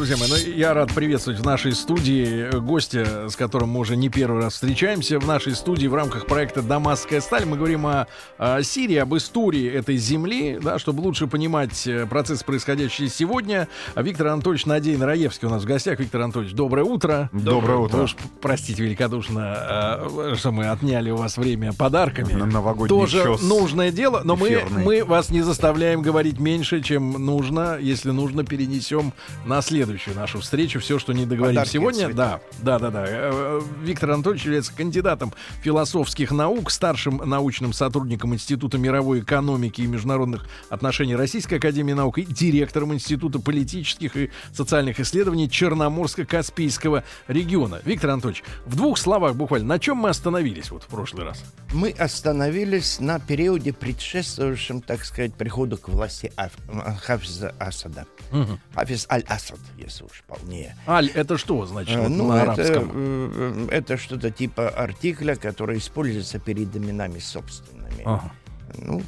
Друзья мои, ну, я рад приветствовать в нашей студии гостя, с которым мы уже не первый раз встречаемся. В нашей студии в рамках проекта «Дамасская сталь» мы говорим о, о Сирии, об истории этой земли, да, чтобы лучше понимать э, процесс, происходящий сегодня. Виктор Анатольевич Надейн Раевский у нас в гостях. Виктор Анатольевич, доброе утро. Доброе утро. Вы уж простите великодушно, э, что мы отняли у вас время подарками. На новогодний Тоже чёс нужное дело, но мы, эфирный. мы вас не заставляем говорить меньше, чем нужно. Если нужно, перенесем на следующую нашу встречу все, что не договорим Подарки сегодня. Да, да, да, да. Э, Виктор Анатольевич является кандидатом философских наук, старшим научным сотрудником Института мировой экономики и международных отношений Российской Академии Наук и директором Института политических и социальных исследований Черноморско-Каспийского региона. Виктор Анатольевич, в двух словах буквально, на чем мы остановились вот в прошлый раз? Мы остановились на периоде, предшествовавшем, так сказать, приходу к власти Аф- Хафиза Асада. Хафиз Аль-Асад, если уж полнее. Аль, это что значит Э, вот ну, на это, арабском? э, это что-то типа артикля, который используется перед именами собственными. Ага. Ну,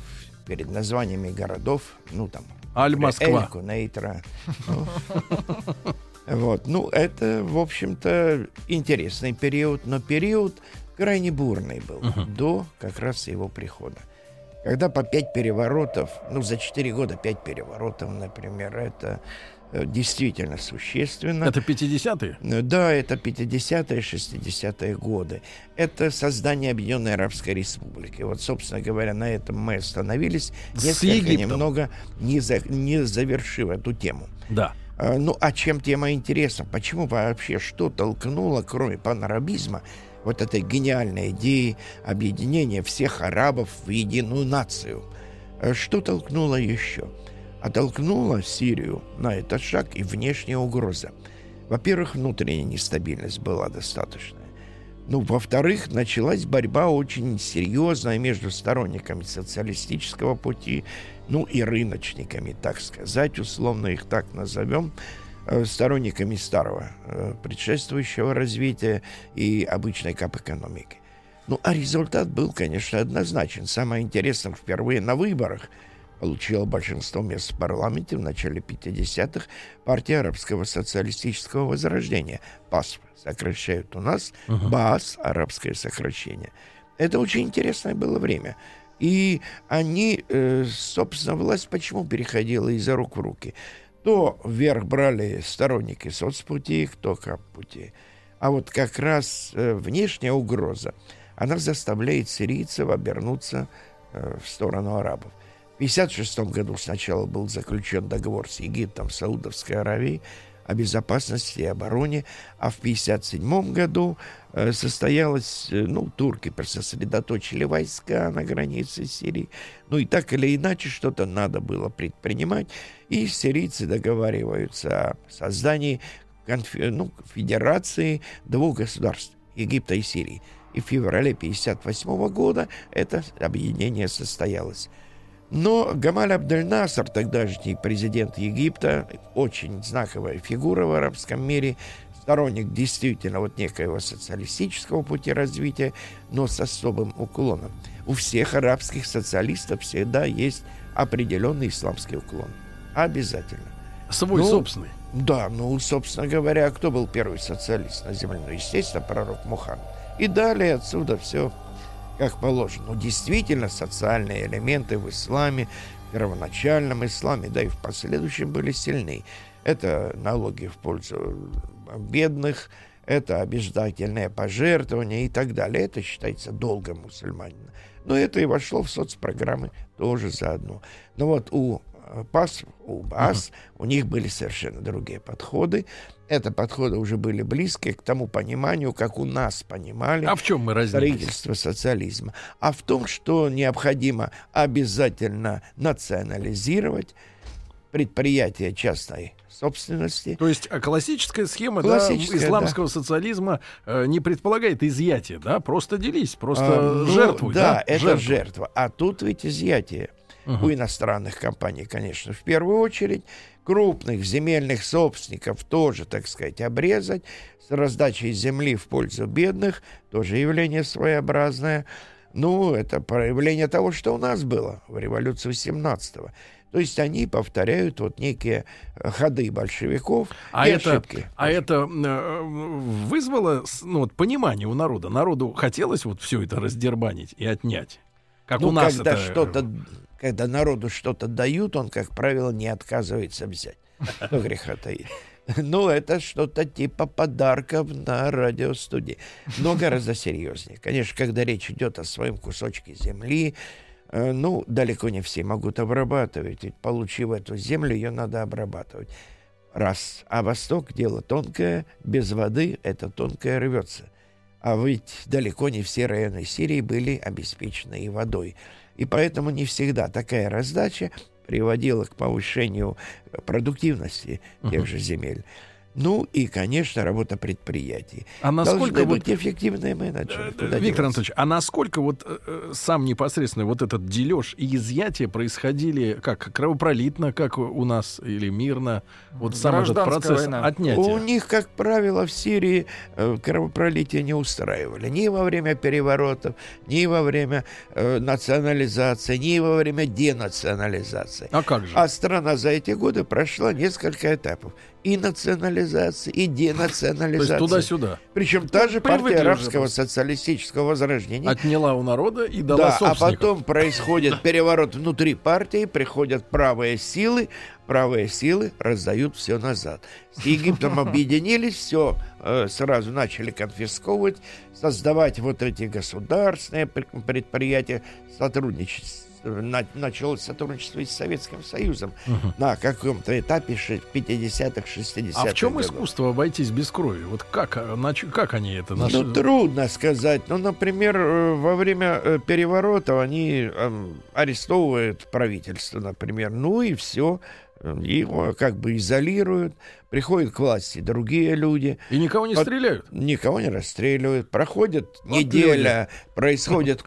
перед названиями городов, ну, там... Аль-Москва. Эль. Ну, Вот, ну, это, в общем-то, интересный период, но период крайне бурный был до как раз его прихода. Когда по пять переворотов, ну, за четыре года пять переворотов, например, это действительно существенно. Это 50-е? Ну Да, это 50-е, 60-е годы. Это создание Объединенной Арабской Республики. Вот, собственно говоря, на этом мы остановились, С несколько Египтом. немного не, за- не завершив эту тему. Да. А, Ну, а чем тема интересна? Почему вообще что толкнуло, кроме панарабизма, вот этой гениальной идеи объединения всех арабов в единую нацию? А Что толкнуло еще? А толкнуло Сирию на этот шаг и внешняя угроза. Во-первых, внутренняя нестабильность была достаточная. Ну, во-вторых, началась борьба очень серьезная между сторонниками социалистического пути, ну и рыночниками, так сказать, условно их так назовем, э, сторонниками старого, э, предшествующего развития и обычной кап-экономики. Ну, а результат был, конечно, однозначен. Самое интересное, впервые на выборах получила большинство мест в парламенте в начале 50-х партия арабского социалистического возрождения. ПАС сокращают у нас, БАС, арабское сокращение. Это очень интересное было время. И они, э, собственно, власть почему переходила из рук в руки? То вверх брали сторонники соцпути, кто кап-пути. А вот как раз э, внешняя угроза, она заставляет сирийцев обернуться э, в сторону арабов. В 1956 году сначала был заключен договор с Египтом, Саудовской Аравией о безопасности и обороне, а в 1957 году э, состоялось, э, ну, турки сосредоточили войска на границе Сирии, ну и так или иначе что-то надо было предпринимать, и сирийцы договариваются о создании конфе- ну, федерации двух государств, Египта и Сирии. И в феврале 1958 года это объединение состоялось. Но Гамаль Абдель-Наср, тогдашний президент Египта, очень знаковая фигура в арабском мире, сторонник действительно вот некоего социалистического пути развития, но с особым уклоном. У всех арабских социалистов всегда есть определенный исламский уклон. Обязательно. Свой Ну, собственный. Да, ну, собственно говоря, кто был первый социалист на земле? Ну, естественно, пророк Мухаммад. И далее отсюда все как положено. Ну, действительно, социальные элементы в исламе, в первоначальном исламе, да и в последующем были сильны. Это налоги в пользу бедных, это обязательное пожертвование и так далее. Это считается долгом мусульманина. Но это и вошло в соцпрограммы тоже заодно. Но вот у ПАС, у БАС, у них были совершенно другие подходы. Это подходы уже были близкие к тому пониманию, как у нас понимали А в чем мы разнились? строительство социализма, а в том, что необходимо обязательно национализировать предприятия частной собственности. То есть а, классическая схема Классическая, да, исламского социализма э, не предполагает изъятие, да? Просто делись, просто А, ну, жертвуй. Да, Да, это жертвуй. жертва. А тут ведь изъятие. Мгм. У иностранных компаний, конечно, в первую очередь. Крупных земельных собственников тоже, так сказать, обрезать. С раздачей земли в пользу бедных тоже явление своеобразное. Ну, это проявление того, что у нас было в революции 17-го. То есть они повторяют вот некие э, ходы большевиков А и это, ошибки. а это э, вызвало ну, вот, понимание у народа. Народу хотелось вот все это раздербанить и отнять. Как Ну, у нас когда это... что-то, когда народу что-то дают, он, как правило, не отказывается взять. Что греха таить. Ну, это что-то типа подарков на радиостудии. Но гораздо серьезнее. Конечно, когда речь идет о своем кусочке земли, э, ну, далеко не все могут обрабатывать. Ведь, получив эту землю, ее надо обрабатывать. Раз. А Восток — дело тонкое, без воды это тонкое рвется. А ведь далеко не все районы Сирии были обеспечены и водой. И поэтому не всегда такая раздача приводила к повышению продуктивности тех же земель. Ну и, конечно, работа предприятий. А насколько Должны вот быть эффективные менеджеры. Э, Куда Виктор деваться? Анатольевич, а насколько вот э, э, сам непосредственно вот этот дележ и изъятие происходили как кровопролитно, как у нас, или мирно? Вот сам этот процесс война. У отнятия. них, как правило, в Сирии э, кровопролитие не устраивали. Ни во время переворотов, ни во время э, национализации, ни во время денационализации. А как же? А страна за эти годы прошла несколько этапов. И национализации, и То есть денационализации. туда-сюда. Причем та же партия привыкли уже арабского социалистического возрождения. Отняла у народа и дала Да, а потом происходит переворот внутри партии, приходят правые силы, правые силы раздают все назад. С Египтом объединились, все сразу начали конфисковывать, создавать вот эти государственные пр- предприятия, сотрудничать. Началось сотрудничество и с Советским Союзом на каком-то этапе ши- 50-х, 60-х А в чем годов. искусство обойтись без крови? Вот как, нач- как они это нашли? Ну, трудно сказать. Ну, например, э, во время э, переворота они эм, арестовывают правительство, например. Ну и все. Его как бы изолируют. Приходят к власти другие люди. И никого не Вот- стреляют? Никого не расстреливают. Проходит Вот неделя, происходит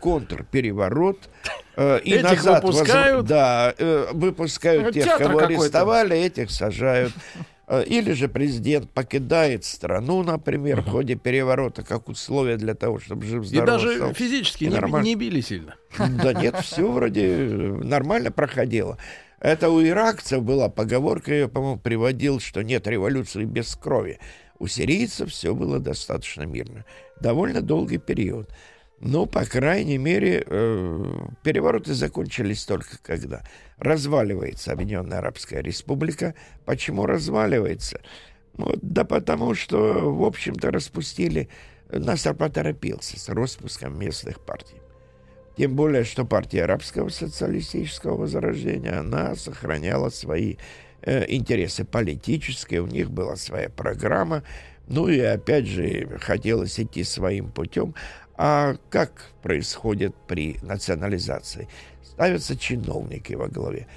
контрпереворот. э, И Этих назад выпускают? Да, э, выпускают Ну, тех, кого арестовали, этих сажают. Э, Или же президент покидает страну, например, в ходе переворота, как условие для того, чтобы жив И здоров даже остался. физически И не, нормально. не били сильно. Да нет, все вроде э, нормально проходило. Это у иракцев была поговорка, я, по-моему, приводил, что нет революции без крови. У сирийцев все было достаточно мирно. Довольно долгий период. Но, по крайней мере, э, перевороты закончились только когда разваливается Объединенная Арабская Республика. Почему разваливается? Вот, да потому что, в общем-то, распустили... Насар поторопился с распуском местных партий. Тем более, что партия арабского социалистического возрождения, она сохраняла свои э, интересы политические, у них была своя программа, ну и опять же хотелось идти своим путем. А как происходит при национализации? Ставятся чиновники во главе.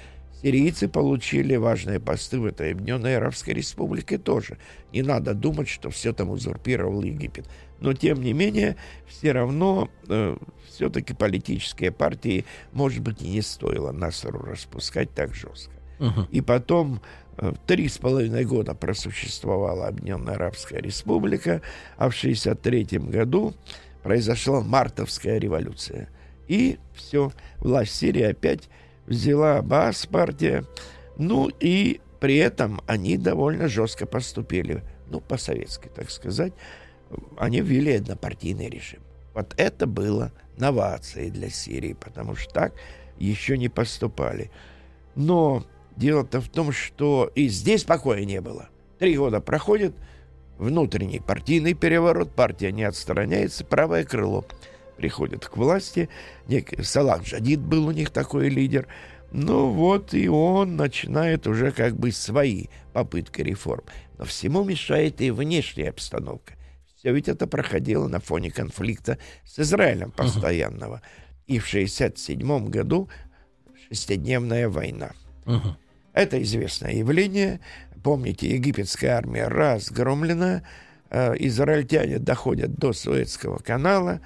Сирийцы получили важные посты в этой Объединенной Арабской Республике тоже. Не надо думать, что все там узурпировал Египет. Но, тем не менее, все равно э, все-таки политические партии, может быть, и не стоило Насару распускать так жестко. Мгм. И потом э, три с половиной года просуществовала Объединенная Арабская Республика, а в 1963 году произошла Мартовская революция. И все, власть Сирии опять взяла Баас партия. Ну и при этом они довольно жестко поступили, ну, по-советски, так сказать. Они ввели однопартийный режим. Вот это было новацией для Сирии, потому что так еще не поступали. Но дело-то в том, что и здесь покоя не было. Три года проходит, внутренний партийный переворот, партия не отстраняется, правое крыло приходит к власти. Некий Салах Джадид был у них такой лидер. Ну вот и он начинает уже как бы свои попытки реформ. Но всему мешает и внешняя обстановка. Все ведь это проходило на фоне конфликта с Израилем постоянного. И в 1967 году шестидневная война. Мгм. Это известное явление. Помните, египетская армия разгромлена, э, израильтяне доходят до Суэцкого канала,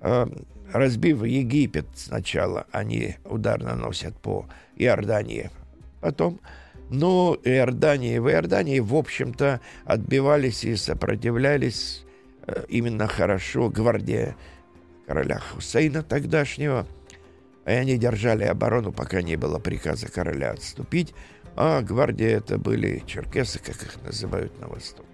э, разбив Египет сначала, они удар наносят по Иордании, потом но Иордания в Иордании, в общем-то, отбивались и сопротивлялись именно хорошо гвардия короля Хусейна тогдашнего. И они держали оборону, пока не было приказа короля отступить. А гвардия это были черкесы, как их называют на Востоке.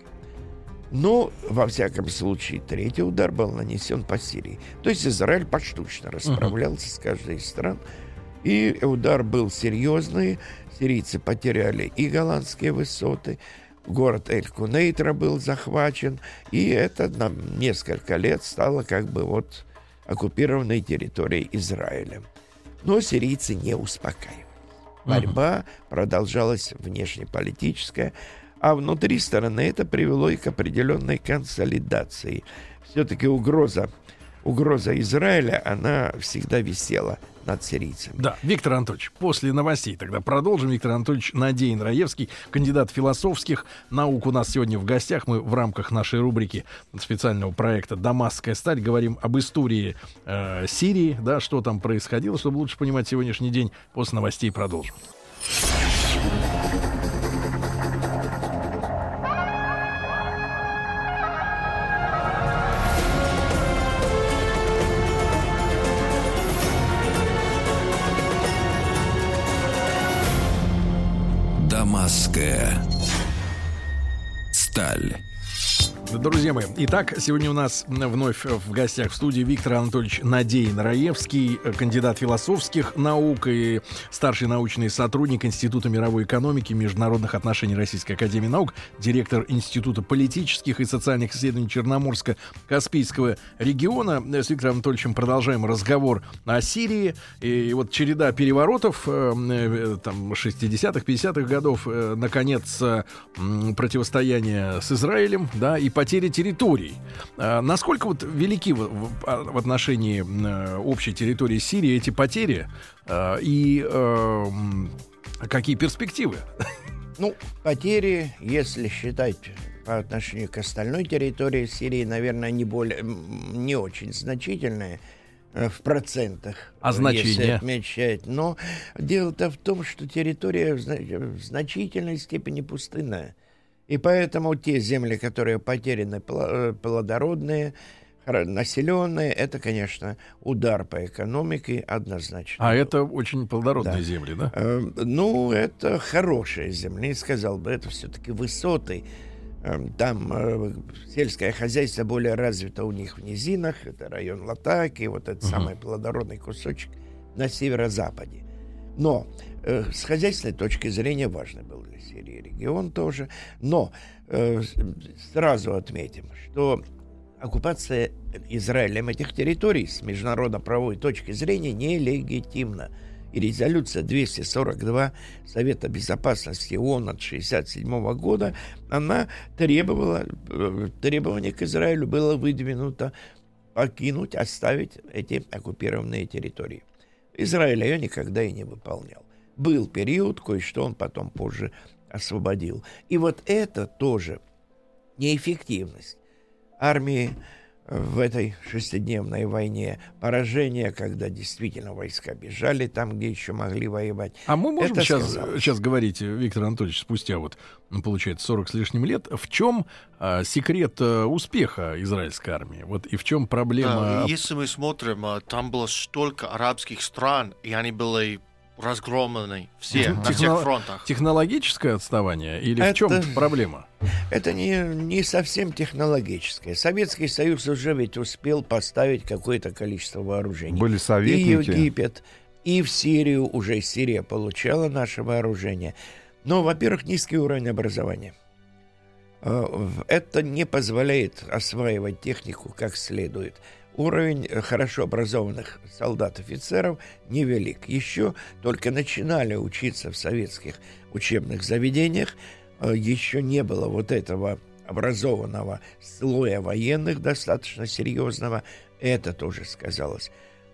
Но, во всяком случае, третий удар был нанесен по Сирии. То есть Израиль поштучно расправлялся uh-huh. с каждой из стран. И удар был серьезный. Сирийцы потеряли и голландские высоты, город Эль-Кунейтра был захвачен, и это на несколько лет стало как бы вот оккупированной территорией Израиля. Но сирийцы не успокаивались. Борьба uh продолжалась внешнеполитическая, а внутри страны это привело и к определенной консолидации. Все-таки угроза, угроза Израиля, она всегда висела над сирийцами. Да, Виктор Анатольевич, после новостей тогда продолжим. Виктор Анатольевич Надеин Раевский, кандидат философских наук у нас сегодня в гостях. Мы в рамках нашей рубрики специального проекта «Дамасская сталь» говорим об истории э, Сирии, да, что там происходило, чтобы лучше понимать сегодняшний день. После новостей продолжим. Сталь. Друзья мои, итак, сегодня у нас вновь в гостях в студии Виктор Анатольевич Надеин Раевский, кандидат философских наук и старший научный сотрудник Института мировой экономики и международных отношений Российской Академии Наук, директор Института политических и социальных исследований Черноморско-Каспийского региона. С Виктором Анатольевичем продолжаем разговор о Сирии. И вот череда переворотов э, э, там 60-х, 50-х годов, э, наконец, противостояние с Израилем, да, и потери территорий. А, насколько вот велики в, а, отношении э, общей территории Сирии эти потери а, и э, какие перспективы? Ну, потери, если считать по отношению к остальной территории Сирии, наверное, не более, не очень значительные э, в процентах. А значение? отмечать. Но дело-то в том, что территория в значительной степени пустынная. И поэтому те земли, которые потеряны, э, плодородные, населенные, это, конечно, удар по экономике однозначно. А это очень плодородные да. земли, да? Э, ну, это хорошие земли, сказал бы, это все-таки высоты. Э, там э, сельское хозяйство более развито у них в низинах, это район Латаки, вот этот угу. самый плодородный кусочек на северо-западе. Но э, с хозяйственной точки зрения важно был для Сирии регион тоже. Но э, сразу отметим, что оккупация Израилем этих территорий с международно-правовой точки зрения нелегитимна. И резолюция 242 Совета Безопасности ООН от 1967 года, она требовала, э, требование к Израилю было выдвинуто покинуть, оставить эти оккупированные территории. Израиль ее никогда и не выполнял. Был период, кое-что он потом позже освободил. И вот это тоже неэффективность армии в этой шестидневной войне, поражение, когда действительно войска бежали там, где еще могли воевать. А мы можем сейчас, сейчас говорить, Виктор Анатольевич, спустя вот, ну, получается, 40 с лишним лет, в чем а, секрет а, успеха израильской армии? Вот и в чем проблема? Да, если мы смотрим, а, там было столько арабских стран, и они были разгромлены все Техно... на всех фронтах. Технологическое отставание или это... в чем проблема? Это не, не совсем технологическое. Советский Союз уже ведь успел поставить какое-то количество вооружений. Были советники. И Египет, и в Сирию уже Сирия получала наше вооружение. Но, во-первых, низкий уровень образования. Э, это не позволяет осваивать технику как следует уровень э, хорошо образованных солдат-офицеров невелик. Еще только начинали учиться в советских учебных заведениях, э, еще не было вот этого образованного слоя военных достаточно серьезного. Это тоже сказалось.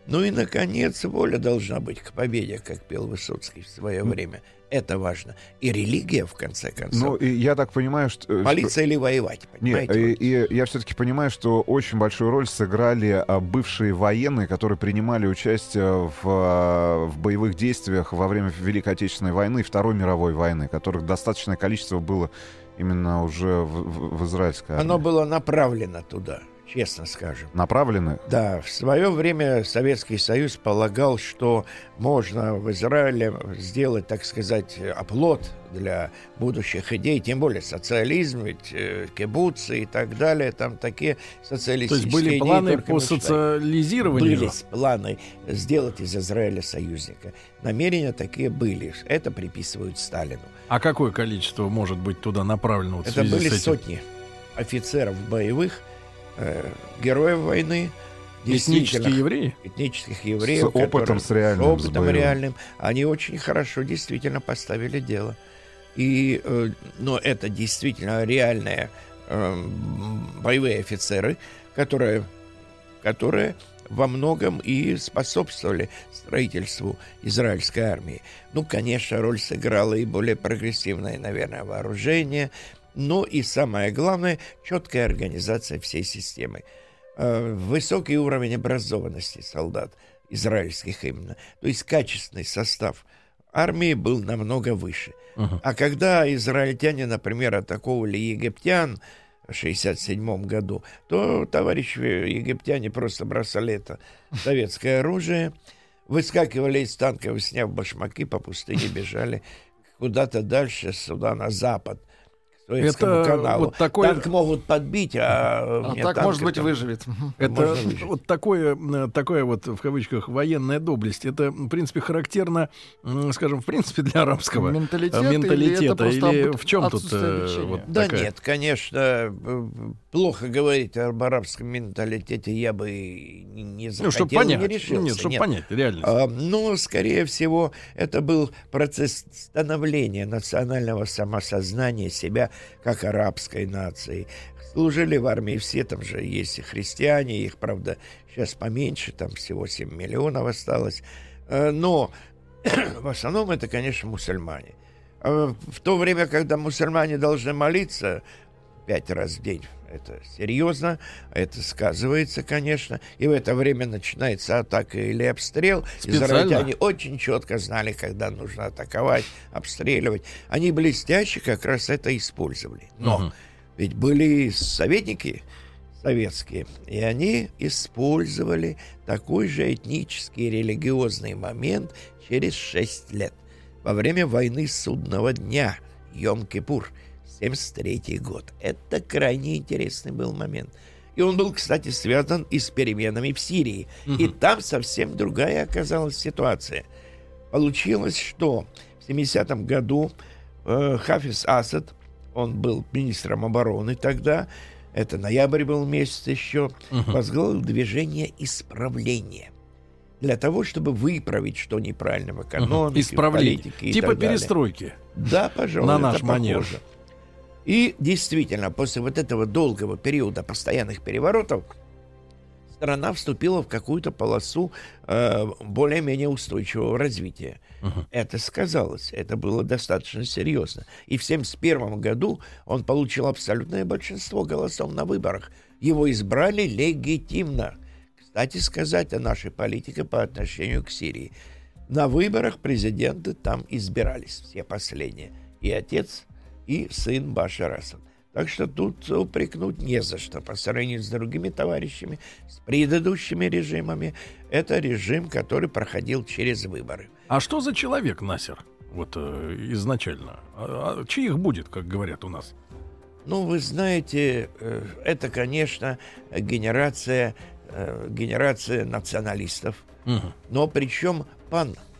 Ну и, наконец, воля должна быть к победе, как пел Высоцкий в свое время. Это важно. И религия, в конце концов. Ну, и я так понимаю, что... э, Молиться что- или воевать, Нет, понимаете? и, и я все-таки понимаю, что очень большую роль сыграли а, бывшие военные, которые принимали участие в, а, в боевых действиях во время Великой Отечественной войны и Второй мировой войны, которых достаточное количество было именно уже в, в- в израильской армии. Оно было направлено туда, честно скажем. Направлены? Да, в свое время Советский Союз полагал, что можно в Израиле сделать, так сказать, оплот для будущих идей, тем более социализм, ведь э, кибуцы и так далее, там такие То социалистические есть были идеи планы по мечтали. социализированию. Были планы сделать из Израиля союзника. Намерения такие были. Это приписывают Сталину. А какое количество может быть туда направлено вот Это были сотни офицеров боевых, э, героев войны, Этнические евреи? этнических евреев, С опытом, которые- с реальным, с с опытом боевым. реальным, они очень хорошо действительно поставили дело. И, э, но это действительно реальные э, боевые офицеры, которые, которые во многом и способствовали строительству израильской армии. Ну, конечно, роль сыграло и более прогрессивное, наверное, вооружение, но и самое главное, четкая организация всей системы. Э, Высокий уровень образованности солдат, израильских именно, то есть качественный состав армии был намного выше. А когда израильтяне, например, атаковали египтян в 67 году, то товарищи египтяне просто бросали это советское оружие, выскакивали из танков, сняв башмаки, по пустыне бежали куда-то дальше, сюда, на запад, Это каналу. вот такое- Танк могут подбить, а... А так, может быть, там- выживет. Это выжить. вот такое, такое вот, в кавычках, военная доблесть. Это, в принципе, характерно, скажем, в принципе, для арабского Менталитет э, или это менталитета. Или об- в чем тут отсутствие э, вот Да такая- нет, конечно, э, плохо говорить об арабском менталитете я бы не не Ну, захотел, чтобы не понять. решился. Нет, чтобы нет. понять реальность. А, Но, скорее всего, это был процесс становления национального самосознания себя как арабской нации. Служили в армии все, там же есть и христиане, их, правда, сейчас поменьше, там всего 7 миллионов осталось. Э, Но в основном это, конечно, мусульмане. А В то время, когда мусульмане должны молиться пять раз в день, это серьезно, это сказывается, конечно. И в это время начинается атака или обстрел. Специально? Израильтяне очень четко знали, когда нужно атаковать, обстреливать. Они блестяще как раз это использовали. Но Мгм. ведь были советники советские, и они использовали такой же этнический религиозный момент через шесть лет. Во время войны судного дня, Йом-Кипур, 73 год. Это крайне интересный был момент. И он был, кстати, связан и с переменами в Сирии. И там совсем другая оказалась ситуация. Получилось, что в 70-м году э, Хафиз Асад, он был министром обороны тогда, это ноябрь был месяц еще, возглавил движение исправления. Для того, чтобы выправить, что неправильно в экономике, в Исправление. политике Типа так далее. перестройки. Да, пожалуй, На наш манер. похоже. И действительно, после вот этого долгого периода постоянных переворотов страна вступила в какую-то полосу э, более-менее устойчивого развития. Это сказалось, это было достаточно серьезно. И в 1971 году он получил абсолютное большинство голосов на выборах. Его избрали легитимно. Кстати сказать о нашей политике по отношению к Сирии. На выборах президенты там избирались, все последние. И отец, и сын Башар Асад. Так что тут упрекнуть не за что. По сравнению с другими товарищами, с предыдущими режимами, это режим, который проходил через выборы. А что за человек, Насер? Вот э, изначально. А, а чьих будет, как говорят у нас? Ну, вы знаете, э, это, конечно, генерация, э, генерация националистов, Мгм. но причем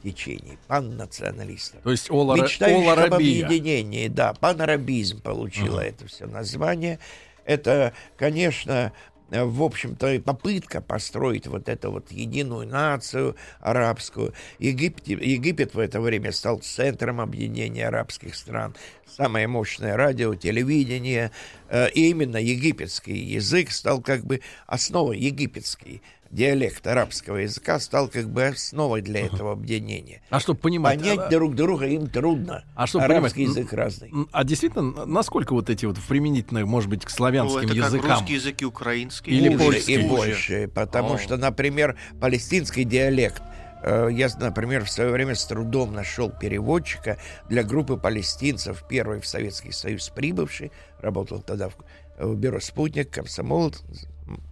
пан-течений, пан-националистов. То есть Ола, Мечтающих об объединении, да, панарабизм получило это все название. Это, конечно, в общем-то, и попытка построить вот эту вот единую нацию арабскую. Египте, Египет в это время стал центром объединения арабских стран. Самое мощное радио, телевидение. Э, И именно египетский язык стал как бы основой египетский. Диалект арабского языка стал как бы основой для этого объединения. А чтобы понимать... Понять а, друг друга им трудно. А чтобы Арабский понимать, язык разный. А действительно, насколько вот эти вот применительные, может быть, к Ну, славянским это как языкам? русский язык и украинский. Или Хуже польский. и больше. Потому О. что, например, палестинский диалект. э, Я, например, в свое время с трудом нашел переводчика для группы палестинцев, первый в Советский Союз прибывший, работал тогда в, в бюро «Спутник», комсомол,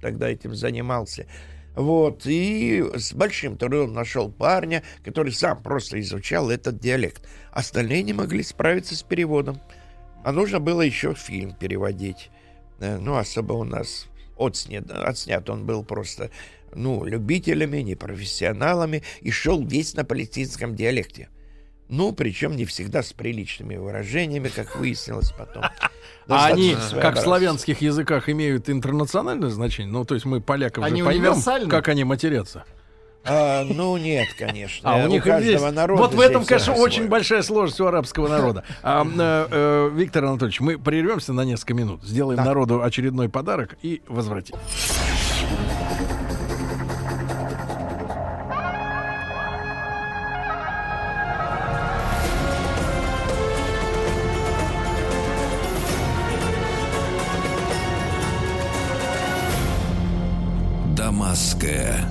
тогда этим занимался. Вот, и с большим трудом нашел парня, который сам просто изучал этот диалект. Остальные не могли справиться с переводом. А нужно было еще фильм переводить. Э, Ну, особо у нас отснят, отснят он был просто, ну, любителями, непрофессионалами, и шел весь на палестинском диалекте. Ну, причем не всегда с приличными выражениями, как выяснилось потом. А они, как в славянских языках, имеют интернациональное значение? Ну, то есть мы поляков Они же поймем, как они матерятся. А, ну, нет, конечно. А у них каждого есть. народа Вот в этом, конечно, свой. очень большая сложность у арабского народа. А, э, э, Виктор Анатольевич, мы прервемся на несколько минут, сделаем Да. народу очередной подарок и возвратимся. Дамасская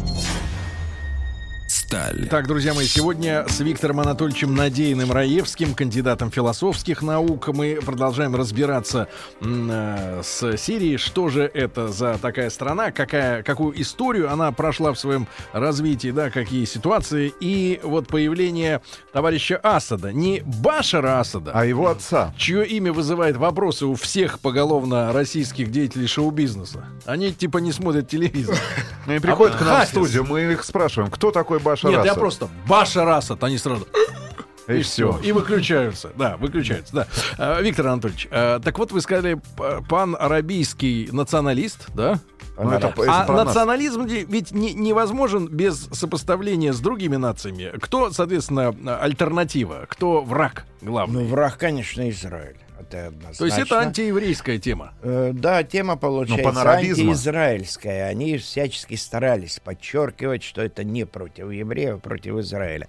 сталь. Так, друзья мои, сегодня с Виктором Анатольевичем Надеиным Раевским, кандидатом философских наук, мы продолжаем разбираться э, с Сирией, что же это за такая страна, какая, какую историю она прошла в своем развитии, да, какие ситуации, и вот появление товарища Асада, не Башара Асада, А его отца. чье имя вызывает вопросы у всех поголовно российских деятелей шоу-бизнеса. Они типа не смотрят телевизор. Они приходят к нам в студию, мы их спрашиваем, кто такой Башар Нет, я Асад? просто Башар Асад, они сразу... И, всё, все. И выключаются. Да, выключаются. Да. А, Виктор Анатольевич, а, так вот вы сказали, пан-арабийский националист, да? Ну, это, это а национализм ведь не- невозможен без сопоставления с другими нациями. Кто, соответственно, альтернатива? Кто враг главный? Ну, враг, конечно, Израиль. Это однозначно. То есть это антиеврейская тема. Э, Да, тема получается панарабизма. антиизраильская. Они всячески старались подчеркивать, что это не против евреев, а против Израиля.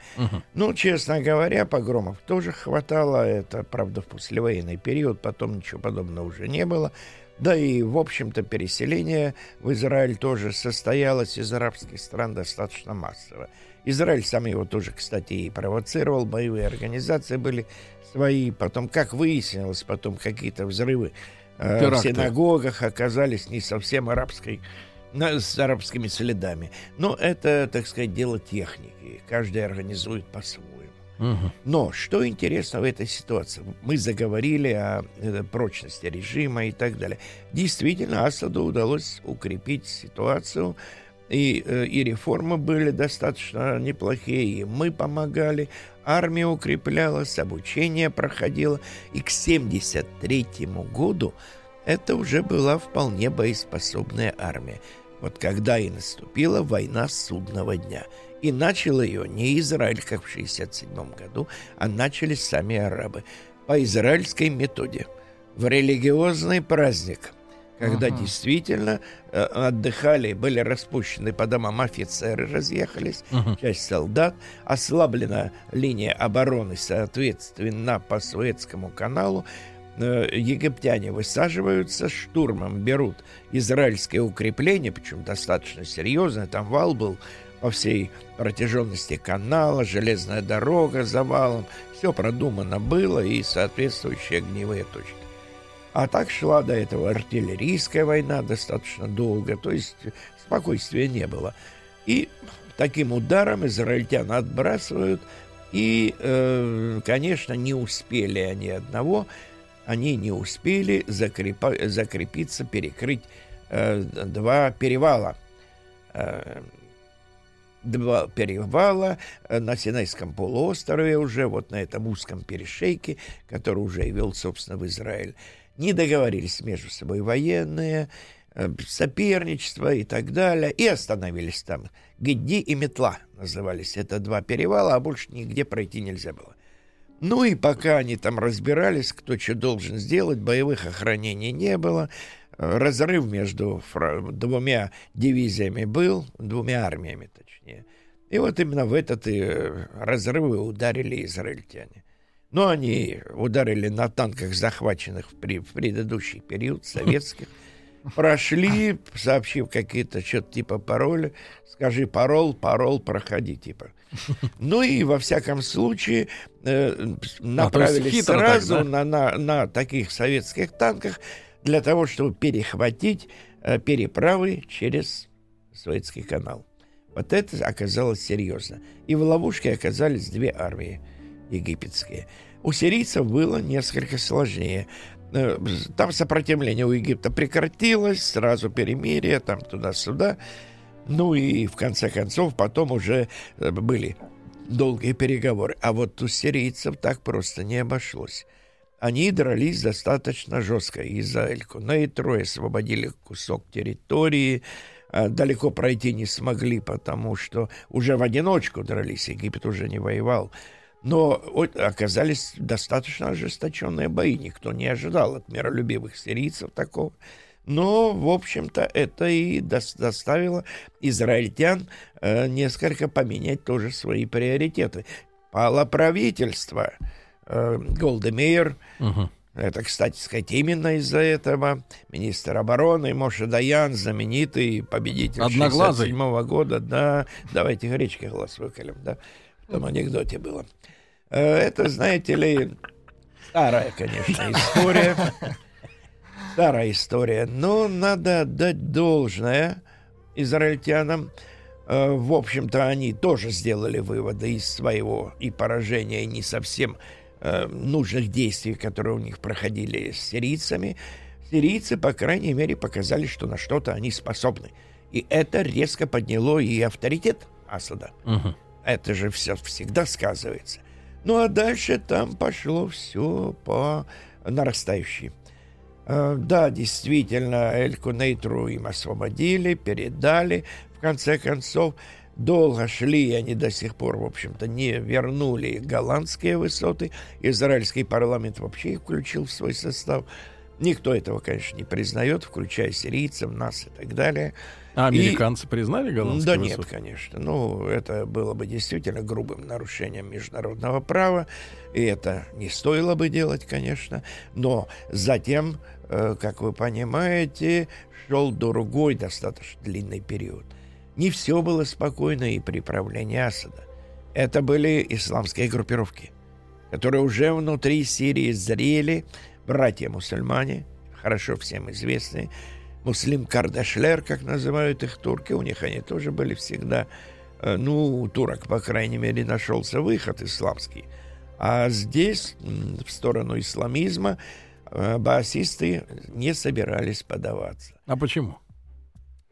Ну, честно говоря, погромов тоже хватало. Это, правда, в послевоенный период. Потом ничего подобного уже не было. Да и, в общем-то, переселение в Израиль тоже состоялось из арабских стран достаточно массово. Израиль сам его тоже, кстати, и провоцировал. Боевые организации были свои. Потом, как выяснилось, потом какие-то взрывы э, в Теракты. синагогах оказались не совсем арабской, с арабскими следами. Но это, так сказать, дело техники. Каждый организует по-своему. Но что интересно в этой ситуации? Мы заговорили о э, прочности режима и так далее. Действительно, Асаду удалось укрепить ситуацию, и, э, и реформы были достаточно неплохие, и мы помогали, армия укреплялась, обучение проходило, и к 1973 году это уже была вполне боеспособная армия. Вот когда и наступила война судного дня. И начал ее не Израиль, как в 1967 году, а начали сами арабы. По израильской методе. В религиозный праздник. Когда действительно э, отдыхали, были распущены по домам офицеры, разъехались, часть солдат, ослаблена линия обороны, соответственно, по Суэцкому каналу, э, египтяне высаживаются, штурмом берут израильское укрепление, причем достаточно серьезное, там вал был по всей протяженности канала, железная дорога за валом, все продумано было и соответствующие огневые точки. А так шла до этого артиллерийская война достаточно долго, то есть спокойствия не было. И таким ударом израильтян отбрасывают, и, э, конечно, не успели они одного, они не успели закрепа- закрепиться, перекрыть э, два перевала. Э, два перевала э, на Синайском полуострове уже, вот на этом узком перешейке, который уже и вел, собственно, в Израиль. Не договорились между собой военные, э, соперничество и так далее, и остановились там. Гедди и Метла назывались. Это два перевала, а больше нигде пройти нельзя было. Ну и пока они там разбирались, кто что должен сделать, боевых охранений не было. разрыв между двумя дивизиями был, двумя армиями точнее. И вот именно в этот и э, разрыв ударили израильтяне. Но они ударили на танках, захваченных в, при, в предыдущий период, советских. Прошли, сообщив какие-то что-то типа пароля. Скажи парол, парол, проходи, типа. Ну и во всяком случае э, направились а, сразу так, да? на, на, на таких советских танках для того, чтобы перехватить э, переправы через Суэцкий канал. Вот это оказалось серьезно. И в ловушке оказались две армии египетские. У сирийцев было несколько сложнее. Э, там сопротивление у Египта прекратилось, сразу перемирие, там туда-сюда. Ну и в конце концов потом уже э, были долгие переговоры. А вот у сирийцев так просто не обошлось. Они дрались достаточно жестко. Израиль Кунейтро освободили кусок территории, а далеко пройти не смогли, потому что уже в одиночку дрались, Египет уже не воевал. Но оказались достаточно ожесточенные бои. Никто не ожидал от миролюбивых сирийцев такого. Но, в общем-то, это и доставило израильтян э, несколько поменять тоже свои приоритеты. Пало правительство. Э, Голдемейр, угу. это, кстати сказать, именно из-за этого министр обороны Моше Даян, знаменитый победитель 67 -го года. Да, давайте гречки глаз выколем, да. В том анекдоте было. Э, это, знаете ли, старая, конечно, история старая история. Но надо отдать должное израильтянам. Э, в общем-то, они тоже сделали выводы из своего и поражения, и не совсем э, нужных действий, которые у них проходили с сирийцами. Сирийцы, по крайней мере, показали, что на что-то они способны. И это резко подняло и авторитет Асада. Угу. Это же все всегда сказывается. Ну а дальше там пошло все по нарастающей. Э, да, действительно, Эльку Нейтру им освободили, передали. В конце концов, долго шли, и они до сих пор, в общем-то, не вернули голландские высоты. Израильский парламент вообще их включил в свой состав. Никто этого, конечно, не признает, включая сирийцев, нас и так далее. А американцы и... признали голландские Да высоты? нет, конечно. Ну, это было бы действительно грубым нарушением международного права, и это не стоило бы делать, конечно. Но затем Э, как вы понимаете, шел другой достаточно длинный период. Не все было спокойно и при правлении Асада. Это были исламские группировки, которые уже внутри Сирии зрели, братья-мусульмане, хорошо всем известные, муслим Кардашлер, как называют их турки, у них они тоже были всегда, э, ну, у турок, по крайней мере, нашелся выход исламский. А здесь, в сторону исламизма, Э, басисты не собирались подаваться. А почему?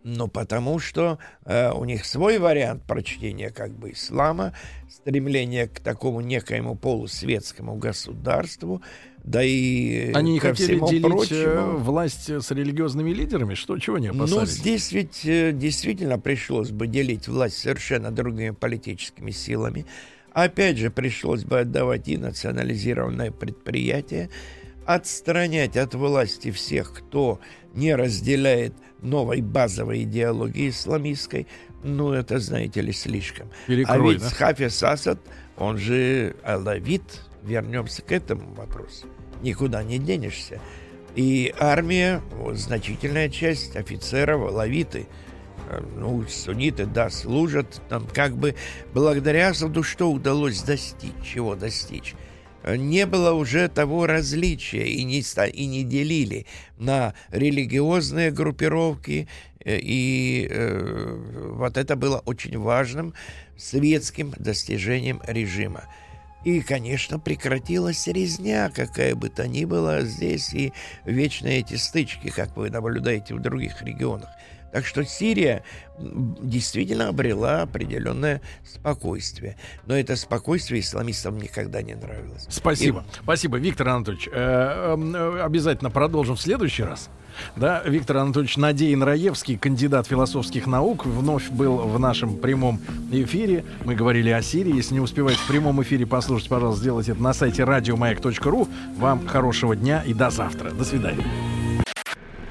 Ну, потому что э, у них свой вариант прочтения как бы ислама, стремление к такому некоему полусветскому государству, да и Они не хотели делить э, прочему. власть с религиозными лидерами? Что, чего не опасались? Ну, здесь ведь э, действительно пришлось бы делить власть совершенно другими политическими силами. Опять же, пришлось бы отдавать и национализированное предприятие, отстранять от власти всех, кто не разделяет новой базовой идеологии исламистской, ну, это, знаете ли, слишком. Перекрой, а ведь да? Хафиз Асад, он же алавит, вернемся к этому вопросу. Никуда не денешься. И армия, вот, значительная часть офицеров, лавиты, э, ну, сунниты, да, служат там как бы благодаря Асаду что удалось достичь, чего достичь не было уже того различия и не, и не делили на религиозные группировки, э, и э, вот это было очень важным светским достижением режима. И, конечно, прекратилась резня, какая бы то ни была здесь, и вечные эти стычки, как вы наблюдаете в других регионах. Так что Сирия действительно обрела определенное спокойствие. Но это спокойствие исламистам никогда не нравилось. Спасибо. И... Спасибо, Виктор Анатольевич. Э, э, обязательно продолжим в следующий раз. Да, Виктор Анатольевич Надеин Раевский, кандидат философских наук, вновь был в нашем прямом эфире. Мы говорили о Сирии. Если не успеваете в прямом эфире послушать, пожалуйста, сделайте это на сайте радиомаяк.ру. Вам хорошего дня и до завтра. До свидания.